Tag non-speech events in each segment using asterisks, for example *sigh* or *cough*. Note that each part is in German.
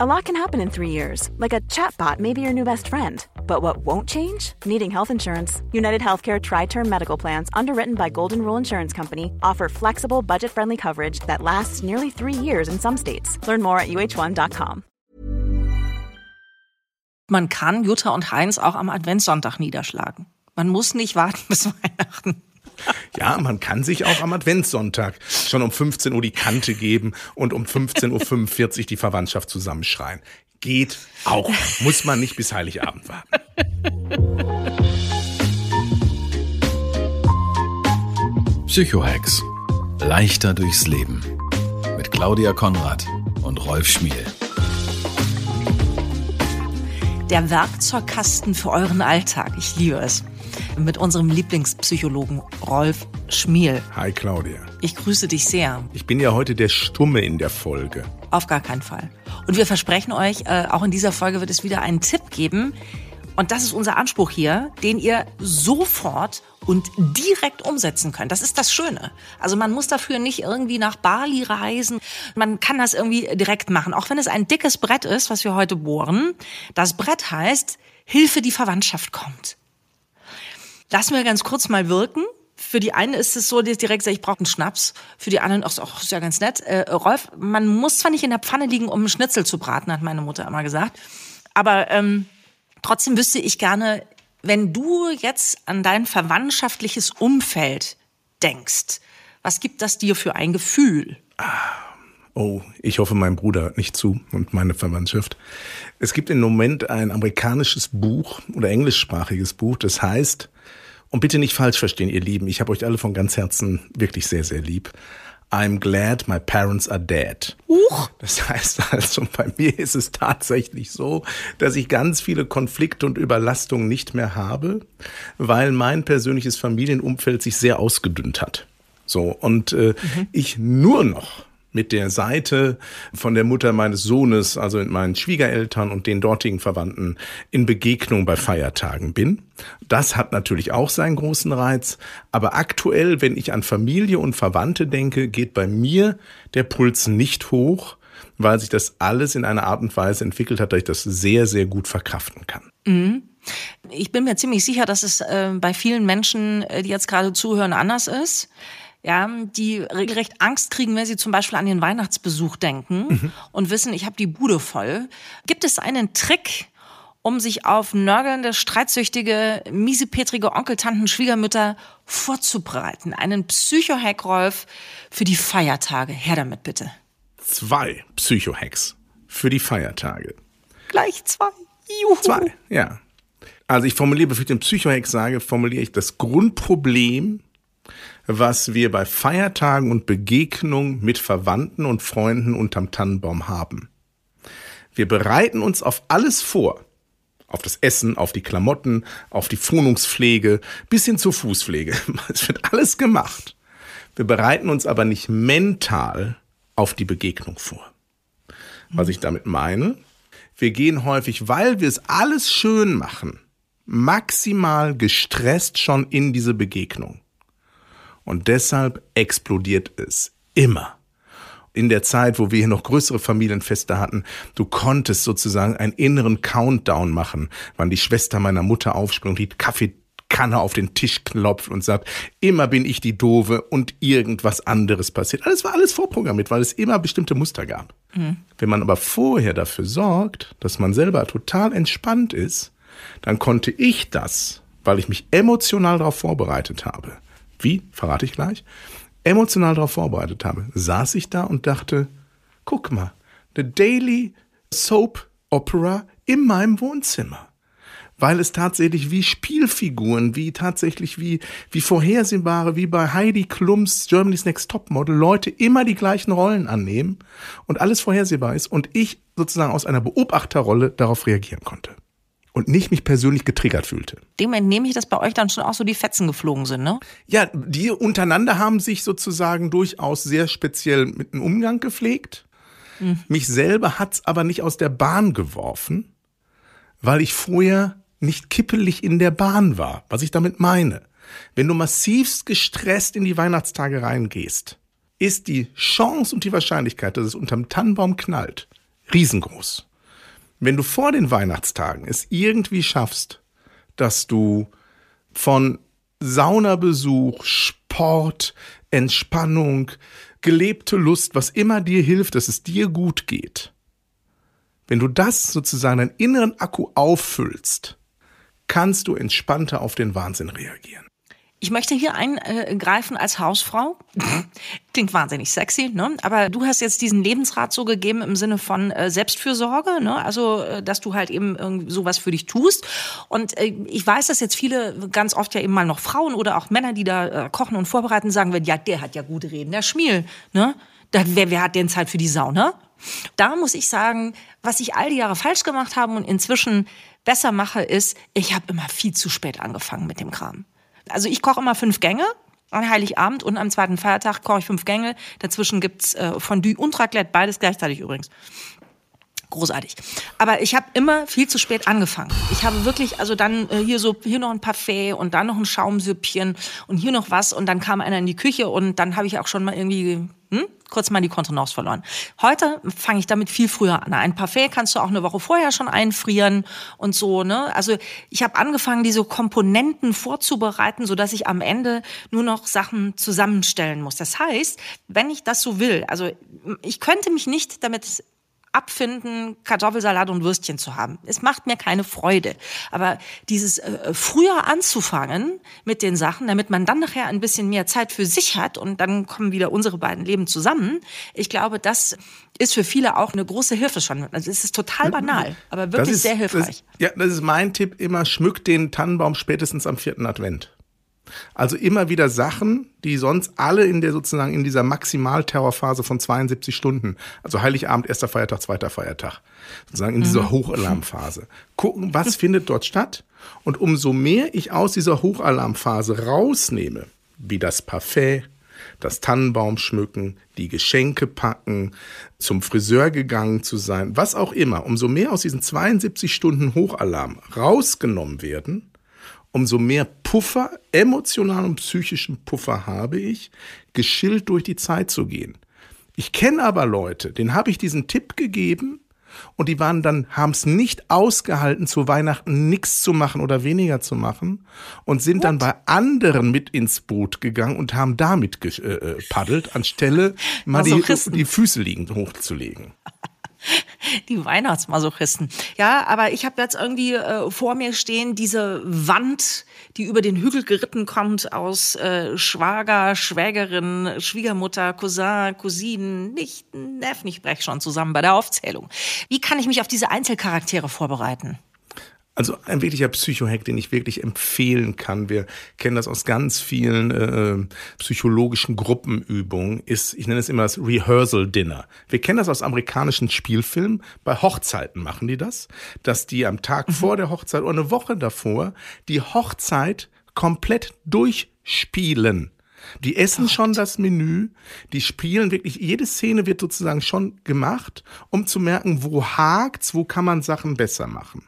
A lot can happen in three years, like a chatbot may be your new best friend. But what won't change? Needing health insurance. United Healthcare Tri Term Medical Plans, underwritten by Golden Rule Insurance Company, offer flexible, budget friendly coverage that lasts nearly three years in some states. Learn more at uh1.com. Man kann Jutta und Heinz auch am Adventssonntag niederschlagen. Man muss nicht warten *laughs* bis Weihnachten. Ja, man kann sich auch am Adventssonntag schon um 15 Uhr die Kante geben und um 15.45 Uhr die Verwandtschaft zusammenschreien. Geht auch. Muss man nicht bis Heiligabend warten. Psychohex. Leichter durchs Leben. Mit Claudia Konrad und Rolf Schmiel. Der Werkzeugkasten für euren Alltag. Ich liebe es. Mit unserem Lieblingspsychologen Rolf Schmiel. Hi Claudia. Ich grüße dich sehr. Ich bin ja heute der Stumme in der Folge. Auf gar keinen Fall. Und wir versprechen euch, äh, auch in dieser Folge wird es wieder einen Tipp geben. Und das ist unser Anspruch hier, den ihr sofort und direkt umsetzen könnt. Das ist das Schöne. Also man muss dafür nicht irgendwie nach Bali reisen. Man kann das irgendwie direkt machen. Auch wenn es ein dickes Brett ist, was wir heute bohren. Das Brett heißt, Hilfe, die Verwandtschaft kommt. Lass mir ganz kurz mal wirken. Für die einen ist es so, die direkt sagt, ich brauche einen Schnaps. Für die anderen, ach, ach ist ja ganz nett. Äh, Rolf, man muss zwar nicht in der Pfanne liegen, um einen Schnitzel zu braten, hat meine Mutter immer gesagt. Aber ähm, trotzdem wüsste ich gerne, wenn du jetzt an dein verwandtschaftliches Umfeld denkst, was gibt das dir für ein Gefühl? Oh, ich hoffe, mein Bruder hört nicht zu und meine Verwandtschaft. Es gibt im Moment ein amerikanisches Buch oder englischsprachiges Buch, das heißt und bitte nicht falsch verstehen, ihr Lieben, ich habe euch alle von ganz Herzen wirklich sehr, sehr lieb. I'm glad my parents are dead. Uch. Das heißt also, bei mir ist es tatsächlich so, dass ich ganz viele Konflikte und Überlastungen nicht mehr habe, weil mein persönliches Familienumfeld sich sehr ausgedünnt hat. So, und äh, mhm. ich nur noch mit der Seite von der Mutter meines Sohnes, also mit meinen Schwiegereltern und den dortigen Verwandten in Begegnung bei Feiertagen bin. Das hat natürlich auch seinen großen Reiz. Aber aktuell, wenn ich an Familie und Verwandte denke, geht bei mir der Puls nicht hoch, weil sich das alles in einer Art und Weise entwickelt hat, dass ich das sehr, sehr gut verkraften kann. Mhm. Ich bin mir ziemlich sicher, dass es äh, bei vielen Menschen, äh, die jetzt gerade zuhören, anders ist ja, die regelrecht Angst kriegen, wenn sie zum Beispiel an den Weihnachtsbesuch denken mhm. und wissen, ich habe die Bude voll. Gibt es einen Trick, um sich auf nörgelnde, streitsüchtige, miesepetrige Onkeltanten, Schwiegermütter vorzubereiten? Einen Psycho-Hack, Rolf, für die Feiertage. Her damit bitte. Zwei Psycho-Hacks für die Feiertage. Gleich zwei. Juhu. Zwei, ja. Also ich formuliere, bevor ich den Psycho-Hack sage, formuliere ich das Grundproblem was wir bei Feiertagen und Begegnungen mit Verwandten und Freunden unterm Tannenbaum haben. Wir bereiten uns auf alles vor. Auf das Essen, auf die Klamotten, auf die Wohnungspflege, bis hin zur Fußpflege. *laughs* Es wird alles gemacht. Wir bereiten uns aber nicht mental auf die Begegnung vor. Was ich damit meine, wir gehen häufig, weil wir es alles schön machen, maximal gestresst schon in diese Begegnung. Und deshalb explodiert es immer. In der Zeit, wo wir hier noch größere Familienfeste hatten, du konntest sozusagen einen inneren Countdown machen, wann die Schwester meiner Mutter aufspringt, die Kaffeekanne auf den Tisch klopft und sagt, immer bin ich die Dove und irgendwas anderes passiert. Alles war alles vorprogrammiert, weil es immer bestimmte Muster gab. Mhm. Wenn man aber vorher dafür sorgt, dass man selber total entspannt ist, dann konnte ich das, weil ich mich emotional darauf vorbereitet habe, wie, verrate ich gleich, emotional darauf vorbereitet habe, saß ich da und dachte, guck mal, eine Daily Soap Opera in meinem Wohnzimmer. Weil es tatsächlich wie Spielfiguren, wie tatsächlich wie, wie vorhersehbare, wie bei Heidi Klums Germany's Next Top Model Leute immer die gleichen Rollen annehmen und alles vorhersehbar ist und ich sozusagen aus einer Beobachterrolle darauf reagieren konnte und nicht mich persönlich getriggert fühlte. Dem entnehme ich, dass bei euch dann schon auch so die Fetzen geflogen sind, ne? Ja, die untereinander haben sich sozusagen durchaus sehr speziell mit einem Umgang gepflegt. Mhm. Mich selber hat's aber nicht aus der Bahn geworfen, weil ich vorher nicht kippelig in der Bahn war. Was ich damit meine. Wenn du massivst gestresst in die Weihnachtstage reingehst, ist die Chance und die Wahrscheinlichkeit, dass es unterm Tannenbaum knallt, riesengroß. Wenn du vor den Weihnachtstagen es irgendwie schaffst, dass du von Saunabesuch, Sport, Entspannung, gelebte Lust, was immer dir hilft, dass es dir gut geht. Wenn du das sozusagen deinen inneren Akku auffüllst, kannst du entspannter auf den Wahnsinn reagieren. Ich möchte hier eingreifen als Hausfrau. Klingt wahnsinnig sexy, ne? Aber du hast jetzt diesen Lebensrat so gegeben im Sinne von äh, Selbstfürsorge, ne? Also, äh, dass du halt eben irgendwie sowas für dich tust. Und äh, ich weiß, dass jetzt viele ganz oft ja eben mal noch Frauen oder auch Männer, die da kochen und vorbereiten, sagen werden, ja, der hat ja gute Reden, der Schmiel, ne? Da, wer, wer hat denn Zeit für die Sauna? Da muss ich sagen, was ich all die Jahre falsch gemacht habe und inzwischen besser mache, ist, ich habe immer viel zu spät angefangen mit dem Kram. Also ich koche immer fünf Gänge an Heiligabend und am zweiten Feiertag koche ich fünf Gänge. Dazwischen gibt's äh, Fondue und Raclette, beides gleichzeitig übrigens. Großartig. Aber ich habe immer viel zu spät angefangen. Ich habe wirklich, also dann äh, hier so, hier noch ein Parfait und dann noch ein Schaumsüppchen und hier noch was und dann kam einer in die Küche und dann habe ich auch schon mal irgendwie hm, kurz mal die Kontenance verloren. Heute fange ich damit viel früher an. Ein Parfait kannst du auch eine Woche vorher schon einfrieren und so. Ne? Also ich habe angefangen, diese Komponenten vorzubereiten, so dass ich am Ende nur noch Sachen zusammenstellen muss. Das heißt, wenn ich das so will, also ich könnte mich nicht damit abfinden, Kartoffelsalat und Würstchen zu haben. Es macht mir keine Freude. Aber dieses äh, früher anzufangen mit den Sachen, damit man dann nachher ein bisschen mehr Zeit für sich hat und dann kommen wieder unsere beiden Leben zusammen. Ich glaube, das ist für viele auch eine große Hilfe schon. Also es ist total banal, aber wirklich ist, sehr hilfreich. Das, ja, das ist mein Tipp immer, schmückt den Tannenbaum spätestens am vierten Advent. Also immer wieder Sachen, die sonst alle in der sozusagen in dieser Maximalterrorphase von 72 Stunden, also Heiligabend, erster Feiertag, zweiter Feiertag, sozusagen in dieser mhm. Hochalarmphase, gucken, was findet dort statt. Und umso mehr ich aus dieser Hochalarmphase rausnehme, wie das Parfait, das Tannenbaum schmücken, die Geschenke packen, zum Friseur gegangen zu sein, was auch immer, umso mehr aus diesen 72 Stunden Hochalarm rausgenommen werden, umso mehr Puffer, emotionalen und psychischen Puffer habe ich, geschillt durch die Zeit zu gehen. Ich kenne aber Leute, denen habe ich diesen Tipp gegeben und die waren dann, haben es nicht ausgehalten, zu Weihnachten nichts zu machen oder weniger zu machen und sind What? dann bei anderen mit ins Boot gegangen und haben damit gepaddelt, äh, äh, anstelle mal die, die Füße liegend hochzulegen. Die Weihnachtsmasochisten. Ja, aber ich habe jetzt irgendwie äh, vor mir stehen diese Wand, die über den Hügel geritten kommt aus äh, Schwager, Schwägerin, Schwiegermutter, Cousin, Cousinen, Nichten, Neffen. Ich brech schon zusammen bei der Aufzählung. Wie kann ich mich auf diese Einzelcharaktere vorbereiten? Also ein wirklicher Psychohack, den ich wirklich empfehlen kann. Wir kennen das aus ganz vielen äh, psychologischen Gruppenübungen. Ist, ich nenne es immer das Rehearsal Dinner. Wir kennen das aus amerikanischen Spielfilmen. Bei Hochzeiten machen die das, dass die am Tag mhm. vor der Hochzeit oder eine Woche davor die Hochzeit komplett durchspielen. Die essen Gott. schon das Menü, die spielen wirklich, jede Szene wird sozusagen schon gemacht, um zu merken, wo hakt's, wo kann man Sachen besser machen.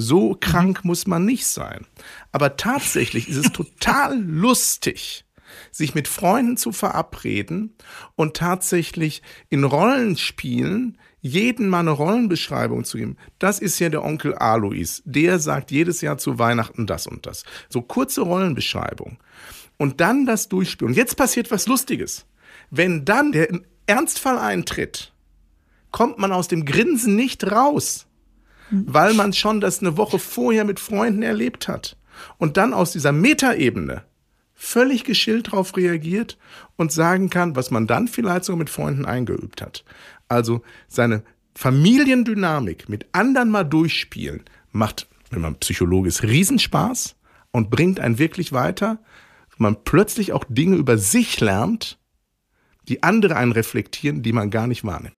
So krank muss man nicht sein. Aber tatsächlich ist es *laughs* total lustig, sich mit Freunden zu verabreden und tatsächlich in Rollenspielen jeden mal eine Rollenbeschreibung zu geben. Das ist ja der Onkel Alois. Der sagt jedes Jahr zu Weihnachten das und das. So kurze Rollenbeschreibung. Und dann das durchspielen. Und jetzt passiert was Lustiges. Wenn dann der Ernstfall eintritt, kommt man aus dem Grinsen nicht raus weil man schon das eine Woche vorher mit Freunden erlebt hat. Und dann aus dieser Metaebene völlig geschillt darauf reagiert und sagen kann, was man dann vielleicht sogar mit Freunden eingeübt hat. Also seine Familiendynamik mit anderen mal durchspielen macht, wenn man Psychologe ist, Riesenspaß und bringt einen wirklich weiter. Man plötzlich auch Dinge über sich lernt, die andere einen reflektieren, die man gar nicht wahrnimmt.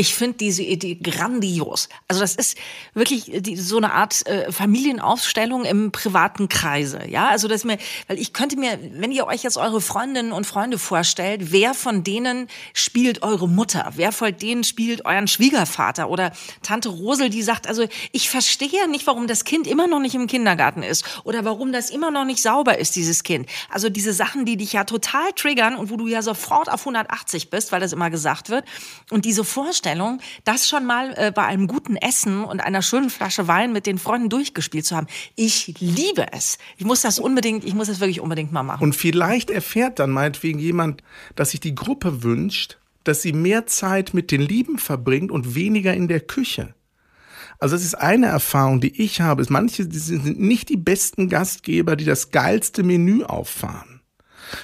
Ich finde diese Idee grandios. Also das ist wirklich die, so eine Art äh, Familienaufstellung im privaten Kreise. Ja, also dass mir, weil ich könnte mir, wenn ihr euch jetzt eure Freundinnen und Freunde vorstellt, wer von denen spielt eure Mutter? Wer von denen spielt euren Schwiegervater? Oder Tante Rosel, die sagt, also ich verstehe nicht, warum das Kind immer noch nicht im Kindergarten ist oder warum das immer noch nicht sauber ist, dieses Kind. Also diese Sachen, die dich ja total triggern und wo du ja sofort auf 180 bist, weil das immer gesagt wird. Und diese Vorstellung, Vorstellung, das schon mal äh, bei einem guten Essen und einer schönen Flasche Wein mit den Freunden durchgespielt zu haben. Ich liebe es. Ich muss das unbedingt, ich muss das wirklich unbedingt mal machen. Und vielleicht erfährt dann meinetwegen jemand, dass sich die Gruppe wünscht, dass sie mehr Zeit mit den Lieben verbringt und weniger in der Küche. Also das ist eine Erfahrung, die ich habe. Manche sind nicht die besten Gastgeber, die das geilste Menü auffahren,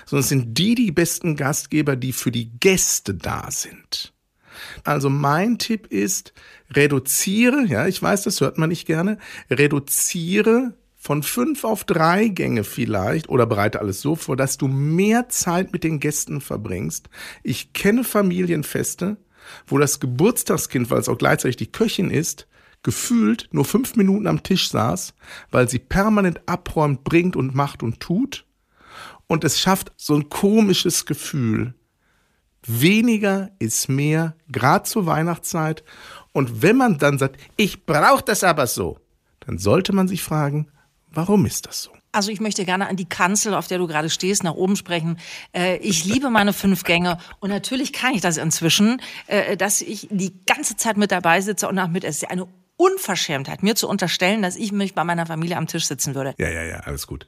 sondern es sind die die besten Gastgeber, die für die Gäste da sind. Also mein Tipp ist, reduziere, ja, ich weiß, das hört man nicht gerne, reduziere von fünf auf drei Gänge vielleicht oder bereite alles so vor, dass du mehr Zeit mit den Gästen verbringst. Ich kenne Familienfeste, wo das Geburtstagskind, weil es auch gleichzeitig die Köchin ist, gefühlt nur fünf Minuten am Tisch saß, weil sie permanent abräumt, bringt und macht und tut. Und es schafft so ein komisches Gefühl, Weniger ist mehr, gerade zur Weihnachtszeit. Und wenn man dann sagt, ich brauche das aber so, dann sollte man sich fragen, warum ist das so? Also ich möchte gerne an die Kanzel, auf der du gerade stehst, nach oben sprechen. Äh, ich liebe meine fünf Gänge und natürlich kann ich das inzwischen, äh, dass ich die ganze Zeit mit dabei sitze und nach mit esse. Eine Unverschämtheit, mir zu unterstellen, dass ich mich bei meiner Familie am Tisch sitzen würde. Ja, ja, ja, alles gut.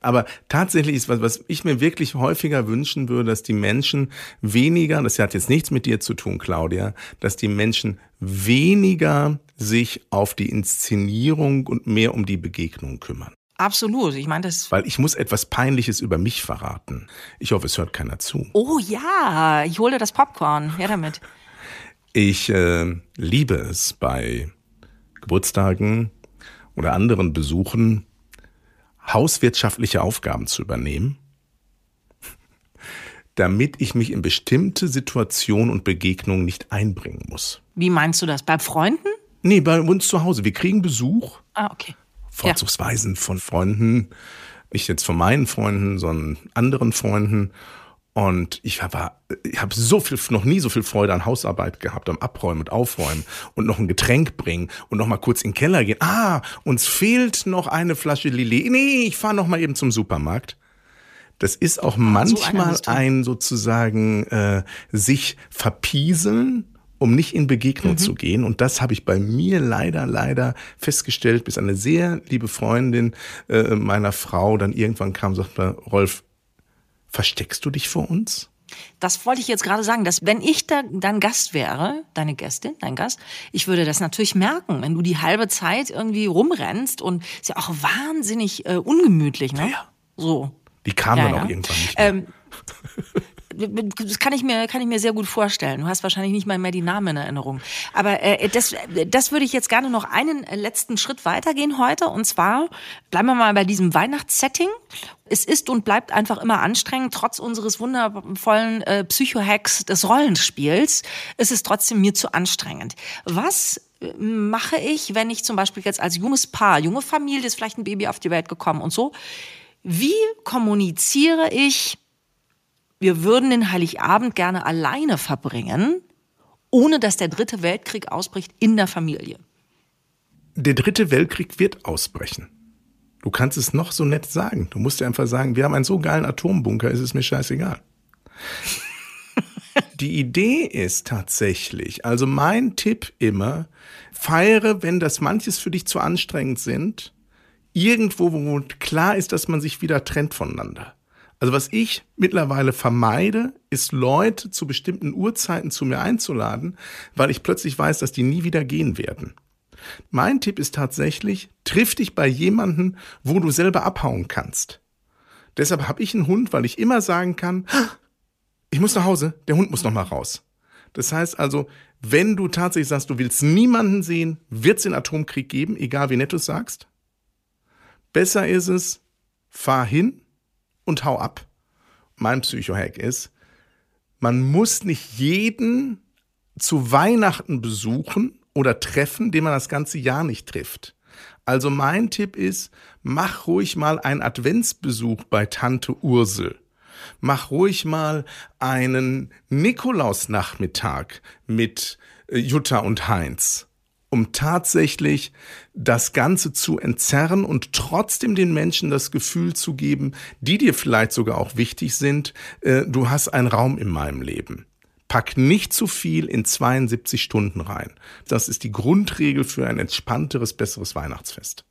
Aber tatsächlich ist was, was ich mir wirklich häufiger wünschen würde, dass die Menschen weniger, das hat jetzt nichts mit dir zu tun, Claudia, dass die Menschen weniger sich auf die Inszenierung und mehr um die Begegnung kümmern. Absolut. Ich meine, das. Weil ich muss etwas Peinliches über mich verraten. Ich hoffe, es hört keiner zu. Oh ja, ich hole das Popcorn. Her damit. Ich äh, liebe es bei Geburtstagen oder anderen Besuchen hauswirtschaftliche Aufgaben zu übernehmen, *laughs* damit ich mich in bestimmte Situationen und Begegnungen nicht einbringen muss. Wie meinst du das? Bei Freunden? Nee, bei uns zu Hause. Wir kriegen Besuch. Ah, okay. Vorzugsweisen ja. von Freunden. Nicht jetzt von meinen Freunden, sondern anderen Freunden. Und ich habe ich hab so viel, noch nie so viel Freude an Hausarbeit gehabt, am Abräumen und Aufräumen und noch ein Getränk bringen und noch mal kurz in den Keller gehen. Ah, uns fehlt noch eine Flasche Lillet. Nee, ich fahre noch mal eben zum Supermarkt. Das ist auch manchmal so ein sozusagen äh, sich verpieseln, um nicht in Begegnung mhm. zu gehen. Und das habe ich bei mir leider, leider festgestellt, bis eine sehr liebe Freundin äh, meiner Frau dann irgendwann kam und sagte, Rolf, Versteckst du dich vor uns? Das wollte ich jetzt gerade sagen, dass wenn ich da dein Gast wäre, deine Gästin, dein Gast, ich würde das natürlich merken, wenn du die halbe Zeit irgendwie rumrennst und ist ja auch wahnsinnig äh, ungemütlich, ne? Ja. So. Die kam ja, dann ja. auch irgendwann nicht mehr. Ähm, *laughs* das kann ich mir kann ich mir sehr gut vorstellen. Du hast wahrscheinlich nicht mal mehr die Namen in Erinnerung. Aber äh, das das würde ich jetzt gerne noch einen letzten Schritt weitergehen heute und zwar bleiben wir mal bei diesem Weihnachtssetting. Es ist und bleibt einfach immer anstrengend, trotz unseres wundervollen äh, Psycho-Hacks des Rollenspiels. Ist es trotzdem mir zu anstrengend. Was äh, mache ich, wenn ich zum Beispiel jetzt als junges Paar, junge Familie, ist vielleicht ein Baby auf die Welt gekommen und so, wie kommuniziere ich wir würden den Heiligabend gerne alleine verbringen, ohne dass der dritte Weltkrieg ausbricht in der Familie. Der dritte Weltkrieg wird ausbrechen. Du kannst es noch so nett sagen. Du musst dir einfach sagen, wir haben einen so geilen Atombunker, ist es mir scheißegal. *laughs* Die Idee ist tatsächlich, also mein Tipp immer, feiere, wenn das manches für dich zu anstrengend sind, irgendwo, wo klar ist, dass man sich wieder trennt voneinander. Also was ich mittlerweile vermeide, ist Leute zu bestimmten Uhrzeiten zu mir einzuladen, weil ich plötzlich weiß, dass die nie wieder gehen werden. Mein Tipp ist tatsächlich, triff dich bei jemanden, wo du selber abhauen kannst. Deshalb habe ich einen Hund, weil ich immer sagen kann, ich muss nach Hause, der Hund muss noch mal raus. Das heißt also, wenn du tatsächlich sagst, du willst niemanden sehen, wird es den Atomkrieg geben, egal wie nett du sagst. Besser ist es, fahr hin, und hau ab. Mein Psychohack ist, man muss nicht jeden zu Weihnachten besuchen oder treffen, den man das ganze Jahr nicht trifft. Also mein Tipp ist, mach ruhig mal einen Adventsbesuch bei Tante Ursel. Mach ruhig mal einen Nikolausnachmittag mit äh, Jutta und Heinz um tatsächlich das Ganze zu entzerren und trotzdem den Menschen das Gefühl zu geben, die dir vielleicht sogar auch wichtig sind, äh, du hast einen Raum in meinem Leben. Pack nicht zu viel in 72 Stunden rein. Das ist die Grundregel für ein entspannteres, besseres Weihnachtsfest.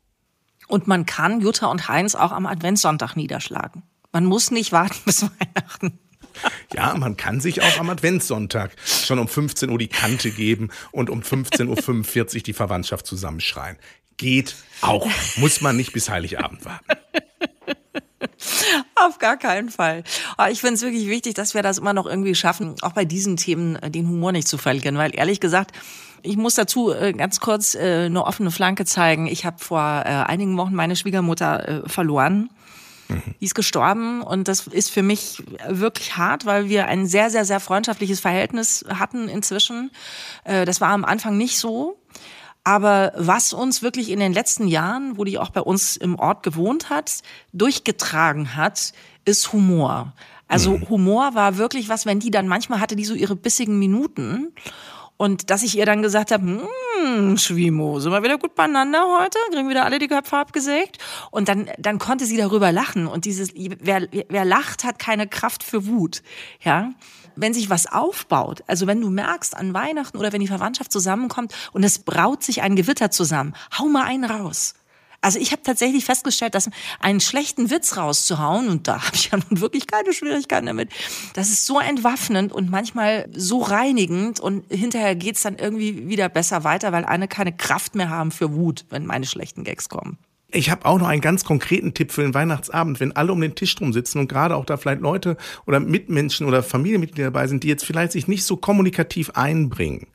Und man kann Jutta und Heinz auch am Adventssonntag niederschlagen. Man muss nicht warten *laughs* bis Weihnachten. Ja, man kann sich auch am Adventssonntag schon um 15 Uhr die Kante geben und um 15.45 Uhr die Verwandtschaft zusammenschreien. Geht auch. Muss man nicht bis Heiligabend warten. Auf gar keinen Fall. Aber ich finde es wirklich wichtig, dass wir das immer noch irgendwie schaffen, auch bei diesen Themen äh, den Humor nicht zu verlieren. Weil ehrlich gesagt, ich muss dazu äh, ganz kurz äh, eine offene Flanke zeigen. Ich habe vor einigen Wochen meine Schwiegermutter verloren. Mhm. Die ist gestorben und das ist für mich wirklich hart, weil wir ein sehr, sehr, sehr freundschaftliches Verhältnis hatten inzwischen. Äh, das war am Anfang nicht so. Aber was uns wirklich in den letzten Jahren, wo die auch bei uns im Ort gewohnt hat, durchgetragen hat, ist Humor. Also mhm. Humor war wirklich was, wenn die dann manchmal hatte, die so ihre bissigen Minuten. Und dass ich ihr dann gesagt habe, hm, Schwimo, sind wir wieder gut beieinander heute? Kriegen wieder alle die Köpfe abgesägt? Und dann, dann konnte sie darüber lachen. Und dieses, wer, wer lacht, hat keine Kraft für Wut. Ja wenn sich was aufbaut, also wenn du merkst an Weihnachten oder wenn die Verwandtschaft zusammenkommt und es braut sich ein Gewitter zusammen, hau mal einen raus. Also ich habe tatsächlich festgestellt, dass einen schlechten Witz rauszuhauen, und da *laughs* habe ich ja nun wirklich keine Schwierigkeiten damit, das ist so entwaffnend und manchmal so reinigend und hinterher geht's dann irgendwie wieder besser weiter, weil alle keine Kraft mehr haben für Wut, wenn meine schlechten Gags kommen. Ich habe auch noch einen ganz konkreten Tipp für den Weihnachtsabend, wenn alle um den Tisch drum sitzen und gerade auch da vielleicht Leute oder Mitmenschen oder Familienmitglieder dabei sind, die jetzt vielleicht sich nicht so kommunikativ einbringen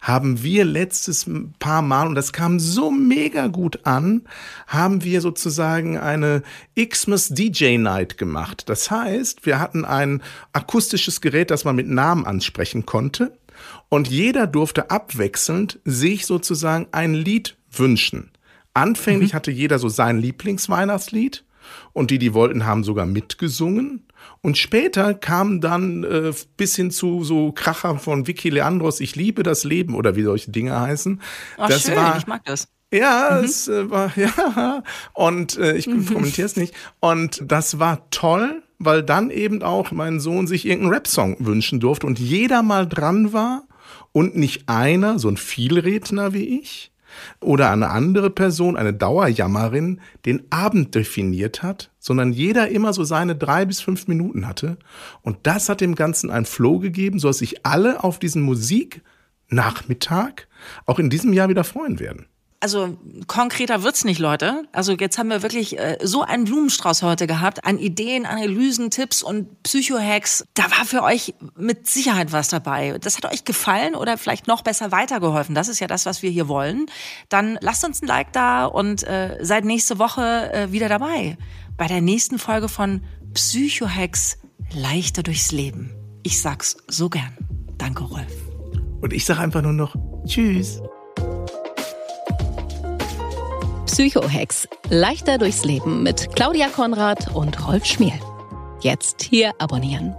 haben wir letztes paar Mal, und das kam so mega gut an, haben wir sozusagen eine Xmas DJ Night gemacht. Das heißt, wir hatten ein akustisches Gerät, das man mit Namen ansprechen konnte. Und jeder durfte abwechselnd sich sozusagen ein Lied wünschen. Anfänglich mhm. hatte jeder so sein Lieblingsweihnachtslied und die, die wollten, haben sogar mitgesungen. Und später kam dann äh, bis hin zu so Kracher von Vicky Leandros, ich liebe das Leben oder wie solche Dinge heißen. Ach, das schön, war, ich mag das. Ja, mhm. es äh, war, *laughs* ja, und äh, ich mhm. kommentiere es nicht. Und das war toll, weil dann eben auch mein Sohn sich irgendeinen Rap-Song wünschen durfte und jeder mal dran war und nicht einer, so ein Vielredner wie ich, oder eine andere Person, eine Dauerjammerin, den Abend definiert hat, sondern jeder immer so seine drei bis fünf Minuten hatte. Und das hat dem Ganzen einen Flow gegeben, so dass sich alle auf diesen Musiknachmittag auch in diesem Jahr wieder freuen werden. Also konkreter wird's nicht, Leute. Also jetzt haben wir wirklich äh, so einen Blumenstrauß heute gehabt an Ideen, Analysen, Tipps und Psychohacks. Da war für euch mit Sicherheit was dabei. Das hat euch gefallen oder vielleicht noch besser weitergeholfen. Das ist ja das, was wir hier wollen. Dann lasst uns ein Like da und äh, seid nächste Woche äh, wieder dabei bei der nächsten Folge von Psychohacks leichter durchs Leben. Ich sag's so gern. Danke, Rolf. Und ich sag einfach nur noch Tschüss. Psychohex. Leichter durchs Leben mit Claudia Konrad und Rolf Schmiel. Jetzt hier abonnieren.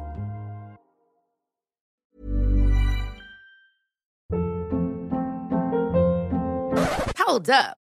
Hold up.